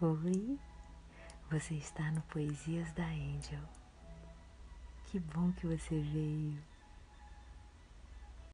Oi, você está no Poesias da Angel. Que bom que você veio.